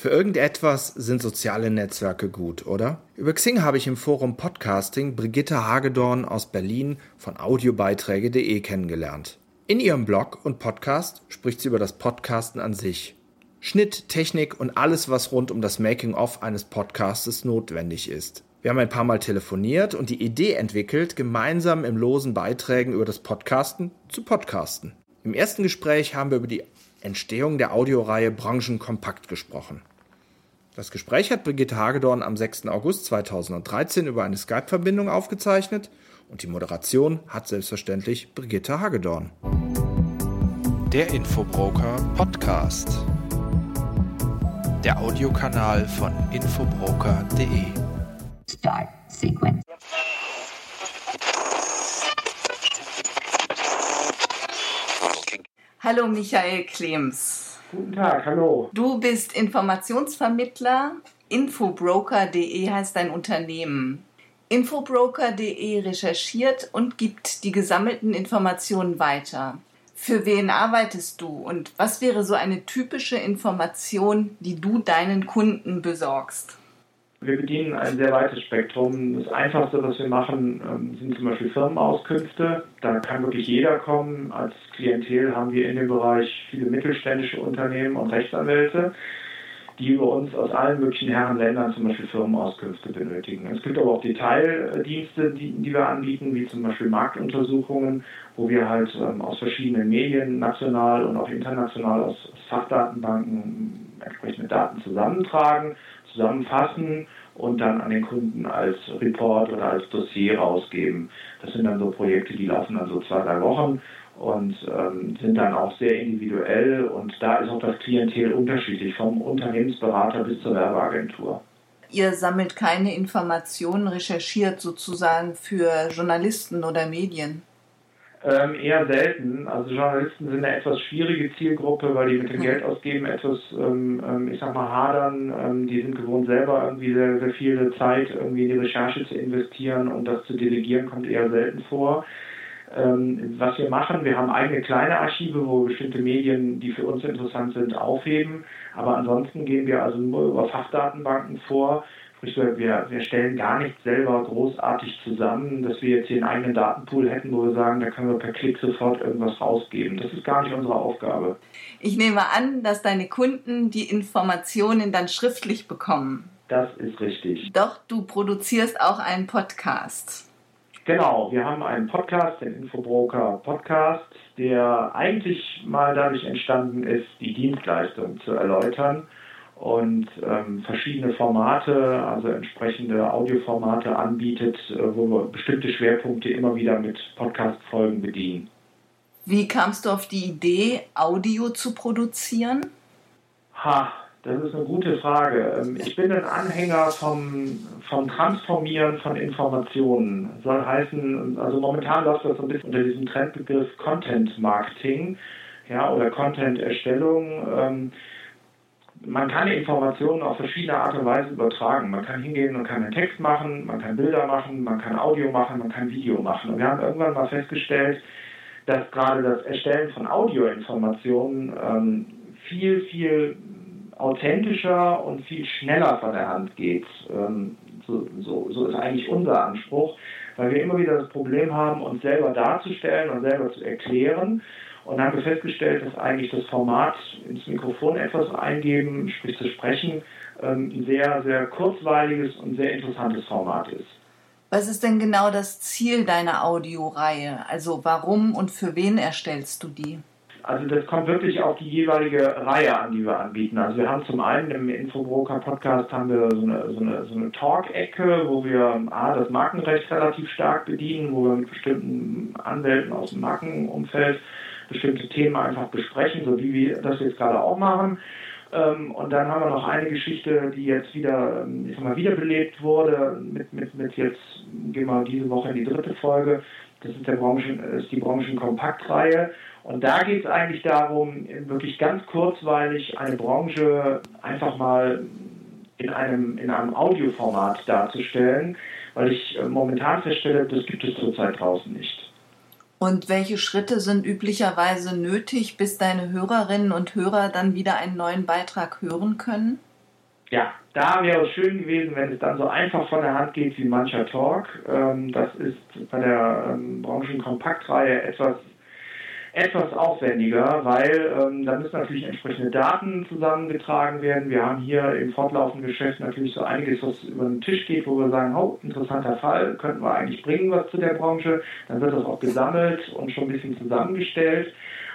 Für irgendetwas sind soziale Netzwerke gut, oder? Über Xing habe ich im Forum Podcasting Brigitte Hagedorn aus Berlin von audiobeiträge.de kennengelernt. In ihrem Blog und Podcast spricht sie über das Podcasten an sich. Schnitt, Technik und alles, was rund um das Making-of eines Podcastes notwendig ist. Wir haben ein paar Mal telefoniert und die Idee entwickelt, gemeinsam im losen Beiträgen über das Podcasten zu podcasten. Im ersten Gespräch haben wir über die Entstehung der Audioreihe Branchenkompakt gesprochen. Das Gespräch hat Brigitte Hagedorn am 6. August 2013 über eine Skype-Verbindung aufgezeichnet und die Moderation hat selbstverständlich Brigitte Hagedorn. Der Infobroker Podcast. Der Audiokanal von infobroker.de. Start Sequence. Hallo Michael Klems. Guten Tag, hallo. Du bist Informationsvermittler. Infobroker.de heißt dein Unternehmen. Infobroker.de recherchiert und gibt die gesammelten Informationen weiter. Für wen arbeitest du und was wäre so eine typische Information, die du deinen Kunden besorgst? Wir bedienen ein sehr weites Spektrum. Das Einfachste, was wir machen, ähm, sind zum Beispiel Firmenauskünfte. Da kann wirklich jeder kommen. Als Klientel haben wir in dem Bereich viele mittelständische Unternehmen und Rechtsanwälte, die über uns aus allen möglichen Herrenländern zum Beispiel Firmenauskünfte benötigen. Es gibt aber auch Detaildienste, die, die wir anbieten, wie zum Beispiel Marktuntersuchungen, wo wir halt ähm, aus verschiedenen Medien, national und auch international aus, aus Fachdatenbanken entsprechende Daten zusammentragen zusammenfassen und dann an den Kunden als Report oder als Dossier rausgeben. Das sind dann so Projekte, die laufen dann so zwei, drei Wochen und ähm, sind dann auch sehr individuell und da ist auch das Klientel unterschiedlich, vom Unternehmensberater bis zur Werbeagentur. Ihr sammelt keine Informationen, recherchiert sozusagen für Journalisten oder Medien? Ähm, eher selten. Also Journalisten sind eine etwas schwierige Zielgruppe, weil die mit dem Geld ausgeben etwas, ähm, ähm, ich sag mal, hadern. Ähm, die sind gewohnt, selber irgendwie sehr, sehr viel Zeit irgendwie in die Recherche zu investieren und das zu delegieren kommt eher selten vor. Ähm, was wir machen, wir haben eigene kleine Archive, wo bestimmte Medien, die für uns interessant sind, aufheben. Aber ansonsten gehen wir also nur über Fachdatenbanken vor Sprich, wir, wir stellen gar nicht selber großartig zusammen, dass wir jetzt hier einen eigenen Datenpool hätten, wo wir sagen, da können wir per Klick sofort irgendwas rausgeben. Das ist gar nicht unsere Aufgabe. Ich nehme an, dass deine Kunden die Informationen dann schriftlich bekommen. Das ist richtig. Doch du produzierst auch einen Podcast. Genau, wir haben einen Podcast, den Infobroker Podcast, der eigentlich mal dadurch entstanden ist, die Dienstleistung zu erläutern und ähm, verschiedene Formate, also entsprechende Audioformate anbietet, äh, wo wir bestimmte Schwerpunkte immer wieder mit Podcast-Folgen bedienen. Wie kamst du auf die Idee, Audio zu produzieren? Ha, das ist eine gute Frage. Ähm, ich bin ein Anhänger vom, vom Transformieren von Informationen. Soll heißen, also momentan läuft das so ein bisschen unter diesem Trendbegriff Content Marketing ja, oder Content Erstellung. Ähm, man kann Informationen auf verschiedene Art und Weise übertragen. Man kann hingehen und kann einen Text machen, man kann Bilder machen, man kann Audio machen, man kann Video machen. Und wir haben irgendwann mal festgestellt, dass gerade das Erstellen von Audioinformationen ähm, viel, viel authentischer und viel schneller von der Hand geht. Ähm, so, so, so ist eigentlich unser Anspruch, weil wir immer wieder das Problem haben, uns selber darzustellen und selber zu erklären und haben wir festgestellt, dass eigentlich das Format ins Mikrofon etwas eingeben, sprich zu sprechen, ähm, ein sehr, sehr kurzweiliges und sehr interessantes Format ist. Was ist denn genau das Ziel deiner Audioreihe? Also warum und für wen erstellst du die? Also das kommt wirklich auf die jeweilige Reihe an, die wir anbieten. Also wir haben zum einen im Infobroker Podcast haben wir so eine, so eine, so eine Talk-Ecke, wo wir A, das Markenrecht relativ stark bedienen, wo wir mit bestimmten Anwälten aus dem Markenumfeld bestimmte Themen einfach besprechen, so wie wir das jetzt gerade auch machen. Ähm, und dann haben wir noch eine Geschichte, die jetzt wieder, ähm, ich sag mal, wiederbelebt wurde, mit, mit, mit jetzt, gehen wir diese Woche in die dritte Folge. Das ist, Branchen, ist die Branchenkompaktreihe. Und da geht es eigentlich darum, wirklich ganz kurzweilig eine Branche einfach mal in einem, in einem Audioformat darzustellen, weil ich äh, momentan feststelle, das gibt es zurzeit draußen nicht. Und welche Schritte sind üblicherweise nötig, bis deine Hörerinnen und Hörer dann wieder einen neuen Beitrag hören können? Ja, da wäre es schön gewesen, wenn es dann so einfach von der Hand geht wie mancher Talk. Ähm, das ist bei der ähm, Branchenkompaktreihe etwas etwas aufwendiger, weil ähm, da müssen natürlich entsprechende Daten zusammengetragen werden. Wir haben hier im fortlaufenden Geschäft natürlich so einiges, was über den Tisch geht, wo wir sagen, oh, interessanter Fall, könnten wir eigentlich bringen was zu der Branche. Dann wird das auch gesammelt und schon ein bisschen zusammengestellt.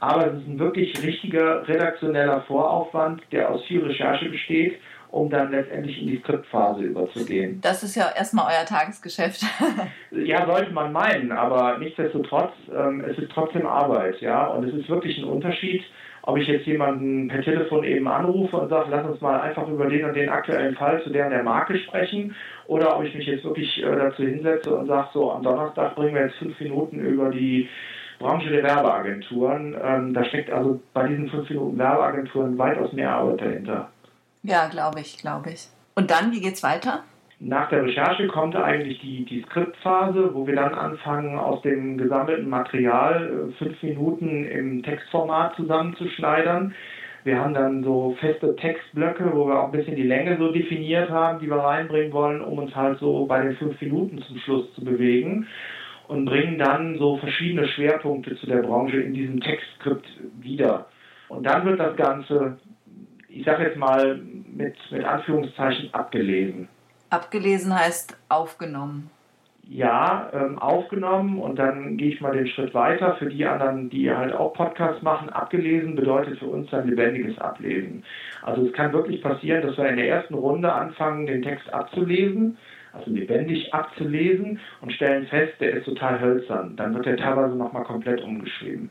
Aber es ist ein wirklich richtiger redaktioneller Voraufwand, der aus viel Recherche besteht um dann letztendlich in die Skriptphase überzugehen. Das ist ja erstmal euer Tagesgeschäft. ja, sollte man meinen, aber nichtsdestotrotz, ähm, es ist trotzdem Arbeit, ja, und es ist wirklich ein Unterschied, ob ich jetzt jemanden per Telefon eben anrufe und sage, lass uns mal einfach über den und den aktuellen Fall zu der und der Marke sprechen, oder ob ich mich jetzt wirklich äh, dazu hinsetze und sage, so am Donnerstag bringen wir jetzt fünf Minuten über die Branche der Werbeagenturen. Ähm, da steckt also bei diesen fünf Minuten Werbeagenturen weitaus mehr Arbeit dahinter. Ja, glaube ich, glaube ich. Und dann, wie geht's weiter? Nach der Recherche kommt eigentlich die, die Skriptphase, wo wir dann anfangen, aus dem gesammelten Material äh, fünf Minuten im Textformat zusammenzuschneidern. Wir haben dann so feste Textblöcke, wo wir auch ein bisschen die Länge so definiert haben, die wir reinbringen wollen, um uns halt so bei den fünf Minuten zum Schluss zu bewegen und bringen dann so verschiedene Schwerpunkte zu der Branche in diesem Textskript wieder. Und dann wird das Ganze ich sage jetzt mal mit, mit Anführungszeichen, abgelesen. Abgelesen heißt aufgenommen. Ja, ähm, aufgenommen und dann gehe ich mal den Schritt weiter. Für die anderen, die halt auch Podcasts machen, abgelesen bedeutet für uns dann lebendiges Ablesen. Also es kann wirklich passieren, dass wir in der ersten Runde anfangen, den Text abzulesen, also lebendig abzulesen und stellen fest, der ist total hölzern. Dann wird der teilweise nochmal komplett umgeschrieben.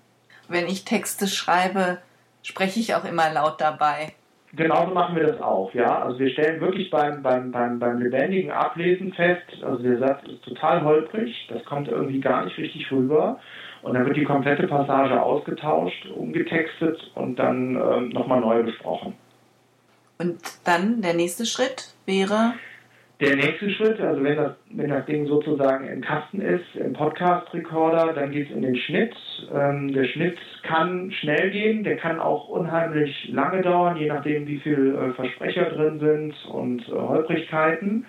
Wenn ich Texte schreibe, spreche ich auch immer laut dabei. Genauso machen wir das auch, ja. Also wir stellen wirklich beim, beim, beim, beim lebendigen Ablesen fest, also der Satz ist total holprig, das kommt irgendwie gar nicht richtig rüber. Und dann wird die komplette Passage ausgetauscht, umgetextet und dann ähm, nochmal neu besprochen. Und dann der nächste Schritt wäre? Der nächste Schritt, also wenn das, wenn das Ding sozusagen im Kasten ist, im Podcast-Recorder, dann geht es in den Schnitt. Ähm, der Schnitt kann schnell gehen, der kann auch unheimlich lange dauern, je nachdem, wie viele äh, Versprecher drin sind und äh, Holprigkeiten.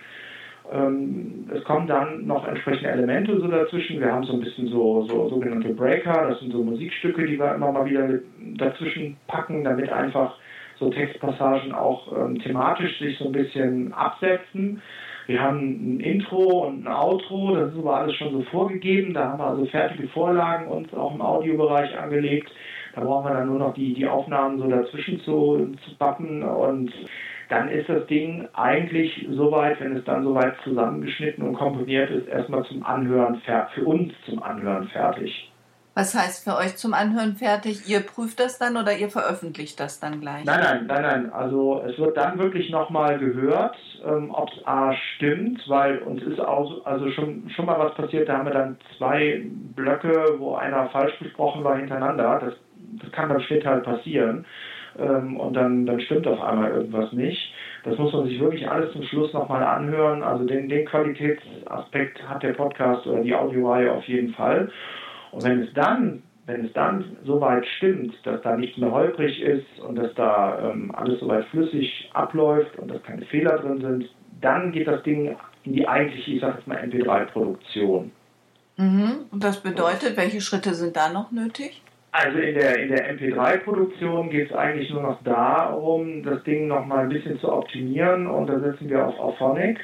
Ähm, es kommen dann noch entsprechende Elemente so dazwischen. Wir haben so ein bisschen so, so sogenannte Breaker, das sind so Musikstücke, die wir immer mal wieder dazwischen packen, damit einfach so Textpassagen auch ähm, thematisch sich so ein bisschen absetzen. Wir haben ein Intro und ein Outro, das ist aber alles schon so vorgegeben. Da haben wir also fertige Vorlagen uns auch im Audiobereich angelegt. Da brauchen wir dann nur noch die, die Aufnahmen so dazwischen zu, zu bappen und dann ist das Ding eigentlich soweit, wenn es dann soweit zusammengeschnitten und komponiert ist, erstmal zum Anhören, für uns zum Anhören fertig. Was heißt für euch zum Anhören fertig? Ihr prüft das dann oder ihr veröffentlicht das dann gleich? Nein, nein, nein, nein. Also es wird dann wirklich nochmal gehört, ähm, ob es A stimmt, weil uns ist auch, also schon, schon mal was passiert, da haben wir dann zwei Blöcke, wo einer falsch besprochen war hintereinander. Das, das kann beim Schnitt halt passieren. Ähm, und dann, dann stimmt auf einmal irgendwas nicht. Das muss man sich wirklich alles zum Schluss nochmal anhören. Also den, den Qualitätsaspekt hat der Podcast oder die Audioreihe auf jeden Fall. Und wenn es dann, wenn es dann soweit stimmt, dass da nichts mehr holprig ist und dass da ähm, alles soweit flüssig abläuft und dass keine Fehler drin sind, dann geht das Ding in die eigentliche, ich sage jetzt mal, MP3-Produktion. Mhm. Und das bedeutet, welche Schritte sind da noch nötig? Also in der, in der MP3-Produktion geht es eigentlich nur noch darum, das Ding noch mal ein bisschen zu optimieren und da setzen wir auf Auphonic.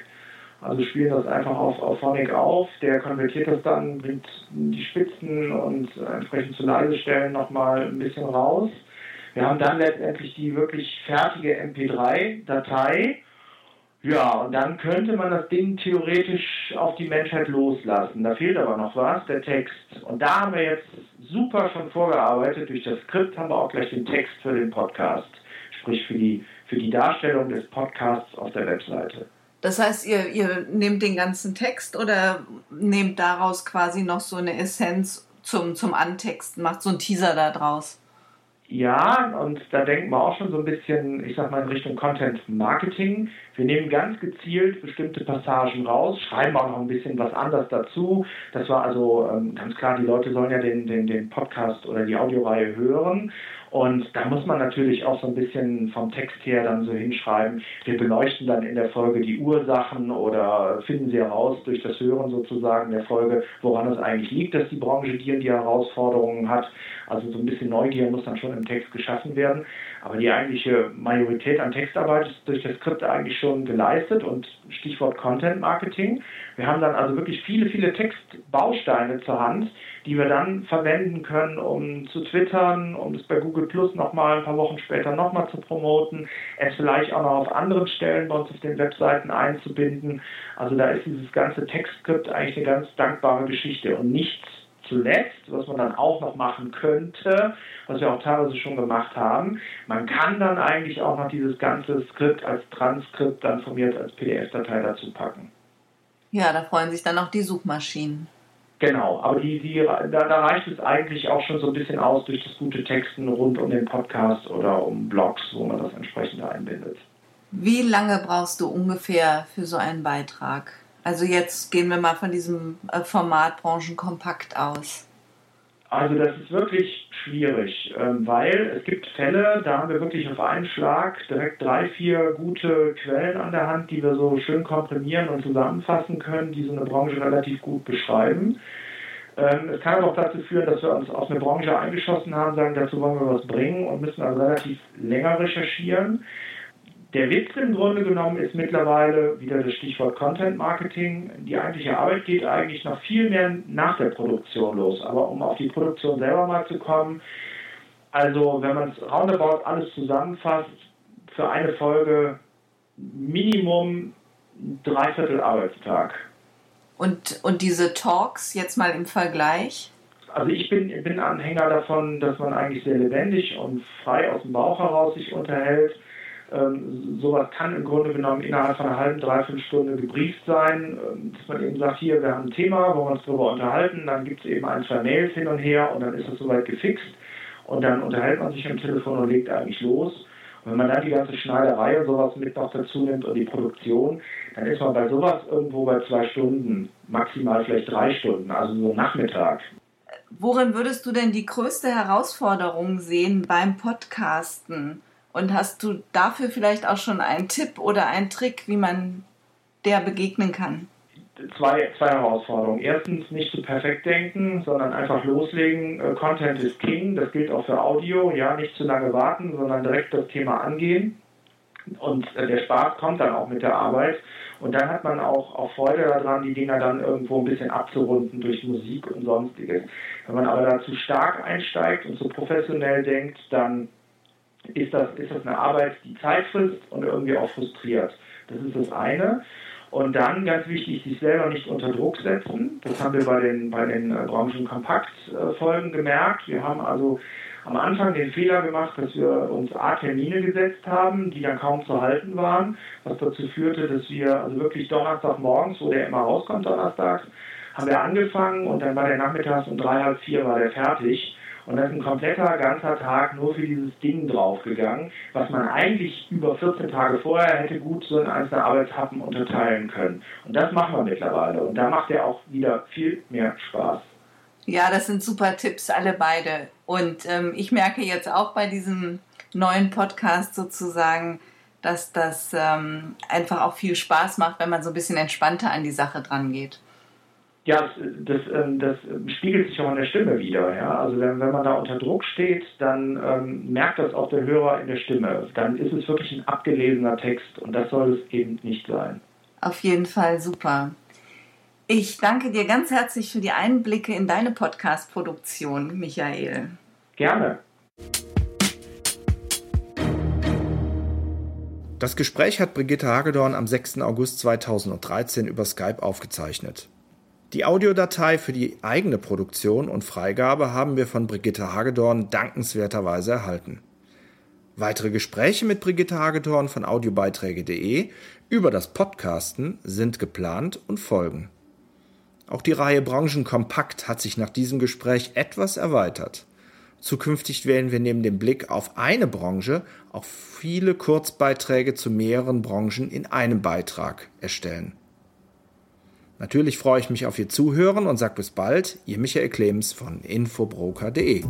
Also spielen das einfach auf, auf Phonic auf, der konvertiert das dann, bringt die Spitzen und entsprechend zu leise Stellen nochmal ein bisschen raus. Wir haben dann letztendlich die wirklich fertige MP3-Datei. Ja, und dann könnte man das Ding theoretisch auf die Menschheit loslassen. Da fehlt aber noch was, der Text. Und da haben wir jetzt super schon vorgearbeitet. Durch das Skript haben wir auch gleich den Text für den Podcast, sprich für die, für die Darstellung des Podcasts auf der Webseite. Das heißt, ihr, ihr nehmt den ganzen Text oder nehmt daraus quasi noch so eine Essenz zum, zum Antexten, macht so einen Teaser da draus. Ja, und da denken wir auch schon so ein bisschen, ich sag mal, in Richtung Content Marketing. Wir nehmen ganz gezielt bestimmte Passagen raus, schreiben auch noch ein bisschen was anderes dazu. Das war also ähm, ganz klar, die Leute sollen ja den, den, den Podcast oder die Audioreihe hören. Und da muss man natürlich auch so ein bisschen vom Text her dann so hinschreiben. Wir beleuchten dann in der Folge die Ursachen oder finden sie heraus durch das Hören sozusagen der Folge, woran es eigentlich liegt, dass die Branche und die Herausforderungen hat. Also so ein bisschen Neugier muss dann schon im Text geschaffen werden. Aber die eigentliche Majorität an Textarbeit ist durch das Skript eigentlich schon geleistet und Stichwort Content Marketing. Wir haben dann also wirklich viele, viele Textbausteine zur Hand, die wir dann verwenden können, um zu twittern, um es bei Google Plus nochmal ein paar Wochen später nochmal zu promoten, es vielleicht auch noch auf anderen Stellen bei uns auf den Webseiten einzubinden. Also da ist dieses ganze Textskript eigentlich eine ganz dankbare Geschichte und nichts zuletzt, was man dann auch noch machen könnte, was wir auch teilweise schon gemacht haben, man kann dann eigentlich auch noch dieses ganze Skript als Transkript dann von mir als PDF-Datei dazu packen. Ja, da freuen sich dann auch die Suchmaschinen. Genau, aber die, die, da, da, reicht es eigentlich auch schon so ein bisschen aus durch das gute Texten rund um den Podcast oder um Blogs, wo man das entsprechend einbindet. Wie lange brauchst du ungefähr für so einen Beitrag? Also jetzt gehen wir mal von diesem äh, Format Branchenkompakt aus. Also das ist wirklich schwierig, ähm, weil es gibt Fälle, da haben wir wirklich auf einen Schlag direkt drei, vier gute Quellen an der Hand, die wir so schön komprimieren und zusammenfassen können, die so eine Branche relativ gut beschreiben. Ähm, es kann aber auch dazu führen, dass wir uns auf eine Branche eingeschossen haben, sagen, dazu wollen wir was bringen und müssen also relativ länger recherchieren. Der Witz im Grunde genommen ist mittlerweile wieder das Stichwort Content Marketing. Die eigentliche Arbeit geht eigentlich noch viel mehr nach der Produktion los. Aber um auf die Produktion selber mal zu kommen, also wenn man es roundabout alles zusammenfasst, für eine Folge Minimum dreiviertel Arbeitstag. Und, und diese Talks jetzt mal im Vergleich? Also ich bin, bin Anhänger davon, dass man eigentlich sehr lebendig und frei aus dem Bauch heraus sich unterhält ähm, sowas kann im Grunde genommen innerhalb von einer halben, dreiviertel Stunde gebrieft sein, ähm, dass man eben sagt, hier, wir haben ein Thema, wo wir uns darüber unterhalten, dann gibt es eben ein, zwei Mails hin und her und dann ist das soweit gefixt und dann unterhält man sich am Telefon und legt eigentlich los. Und wenn man dann die ganze Schneiderei und sowas mit noch dazu nimmt und die Produktion, dann ist man bei sowas irgendwo bei zwei Stunden, maximal vielleicht drei Stunden, also so Nachmittag. Worin würdest du denn die größte Herausforderung sehen beim Podcasten? Und hast du dafür vielleicht auch schon einen Tipp oder einen Trick, wie man der begegnen kann? Zwei, zwei Herausforderungen. Erstens nicht zu perfekt denken, sondern einfach loslegen. Äh, Content ist King, das gilt auch für Audio. Ja, nicht zu lange warten, sondern direkt das Thema angehen. Und äh, der Spaß kommt dann auch mit der Arbeit. Und dann hat man auch, auch Freude daran, die Dinger dann irgendwo ein bisschen abzurunden durch Musik und sonstiges. Wenn man aber da zu stark einsteigt und zu professionell denkt, dann ist das, ist das eine Arbeit, die Zeit frisst und irgendwie auch frustriert. Das ist das eine. Und dann ganz wichtig, sich selber nicht unter Druck setzen. Das haben wir bei den, bei den äh, Branchenkompakt-Folgen gemerkt. Wir haben also am Anfang den Fehler gemacht, dass wir uns A-Termine gesetzt haben, die dann kaum zu halten waren, was dazu führte, dass wir also wirklich Donnerstagmorgens, wo der immer rauskommt, donnerstags, haben wir angefangen und dann war der nachmittags um drei, halb vier war der fertig. Und da ist ein kompletter ganzer Tag nur für dieses Ding draufgegangen, was man eigentlich über 14 Tage vorher hätte gut so in einzelne Arbeitshappen unterteilen können. Und das machen wir mittlerweile. Und da macht er auch wieder viel mehr Spaß. Ja, das sind super Tipps, alle beide. Und ähm, ich merke jetzt auch bei diesem neuen Podcast sozusagen, dass das ähm, einfach auch viel Spaß macht, wenn man so ein bisschen entspannter an die Sache dran geht. Ja, das, das, ähm, das, spiegelt sich auch in der Stimme wieder. Ja? Also wenn, wenn man da unter Druck steht, dann ähm, merkt das auch der Hörer in der Stimme. Dann ist es wirklich ein abgelesener Text und das soll es eben nicht sein. Auf jeden Fall super. Ich danke dir ganz herzlich für die Einblicke in deine Podcast-Produktion, Michael. Gerne. Das Gespräch hat Brigitte Hagedorn am 6. August 2013 über Skype aufgezeichnet. Die Audiodatei für die eigene Produktion und Freigabe haben wir von Brigitte Hagedorn dankenswerterweise erhalten. Weitere Gespräche mit Brigitte Hagedorn von audiobeiträge.de über das Podcasten sind geplant und folgen. Auch die Reihe Branchenkompakt hat sich nach diesem Gespräch etwas erweitert. Zukünftig werden wir neben dem Blick auf eine Branche auch viele Kurzbeiträge zu mehreren Branchen in einem Beitrag erstellen. Natürlich freue ich mich auf Ihr Zuhören und sage bis bald, Ihr Michael Clemens von infobroker.de.